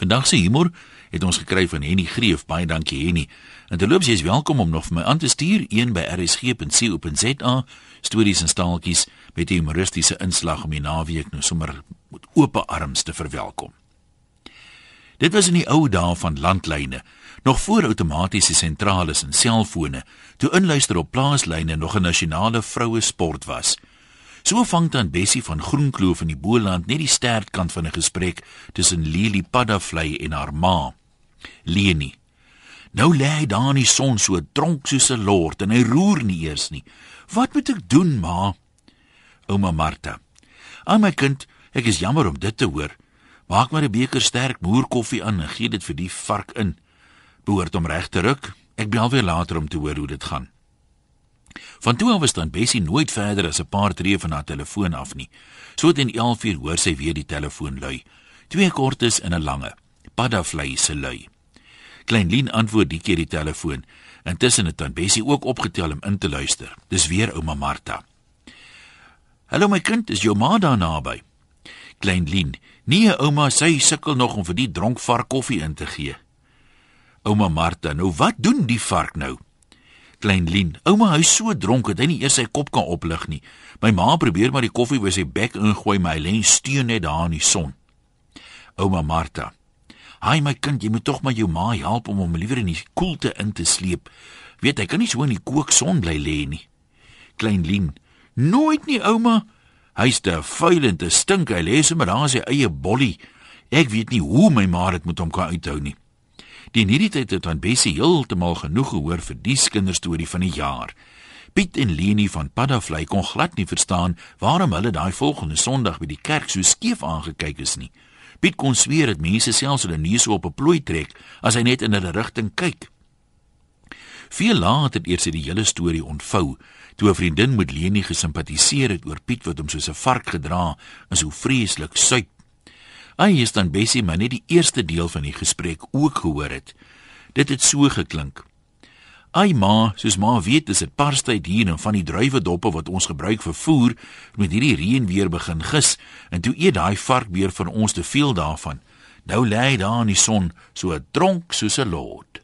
Vandag se humor het ons gekry van Henny Greef. Baie dankie Henny. En terloops jy is welkom om nog vir my aan te stuur een by rsg.co.za stories en staaltjies met 'n humoristiese inslag om die naweek nou sommer met oop arms te verwelkom. Dit was in die ou dae van landlyne, nog voor outomatiese sentrales en selfone, toe inluister op plaaslyne nog 'n nasionale vroue sport was. So vang dan Bessie van Groenkloof in die Boland net die sterkant van 'n gesprek tussen Lili Paddavlei en haar ma, Leni. Nou lê hy daar in die son so dronk soos 'n lord en hy roer nie eers nie. Wat moet ek doen, ma? Ouma Martha. "Ag my kind, ek is jammer om dit te hoor. Maak maar 'n beker sterk moerkoffie aan en gee dit vir die vark in. Behoort hom reg te ruk. Ek bel weer later om te hoor hoe dit gaan." Van toe af was dan Bessie nooit verder as 'n paar tree van haar telefoon af nie. So teen 11:00 hoor sy weer die telefoon lui. Twee kortes en 'n lange. Paddavlei se lui. Klein Lien antwoord die keer die telefoon. Intussen het dan Bessie ook opgetel om in te luister. Dis weer ouma Martha. "Hallo my kind, is jou ma daar naby?" Klein Lien: "Nee ouma, sy sukkel nog om vir die dronk vark koffie in te gee." Ouma Martha: "Nou wat doen die vark nou?" Klein Lien: "Ouma, hy's so dronk dat hy nie eers sy kop kan oplig nie. My ma probeer maar die koffie by sy bek ingooi, maar hy lê steun net daar in die son." Ouma Martha: "Haai my kind, jy moet tog maar jou ma help om hom liewer in die koelte in te sleep. Weet hy kan nie so in die kookson bly lê nie." Klein Lien: "Nooit nie, ouma. Hy's te vuil en te stink. Hy lê sommer daar in sy eie bollie. Ek weet nie hoe my ma dit met hom kan uithou nie." Die hierdie tyd het aan Bessie heeltemal genoeg gehoor vir die kinderstorie van die jaar. Piet en Leni van Paddavlei kon glad nie verstaan waarom hulle daai volgende Sondag by die kerk so skeef aangekyk is nie. Piet kon sweer dat mense selfs hulle neuse op 'n plooi trek as hy net in hulle rigting kyk. Veel later eers het die hele storie ontvou toe 'n vriendin met Leni gesimpatiseer het oor Piet wat hom soos 'n vark gedra en so vreeslik suip Hy is dan Bessie maar net die eerste deel van die gesprek ook gehoor het. Dit het so geklink. Ai ma, soos ma weet, is dit parstyd hier en van die druiwedoppe wat ons gebruik vir voer, met hierdie reën weer begin gis en toe eet daai vark weer van ons te veel daarvan. Nou lê hy daar in die son, so dronk soos 'n lord.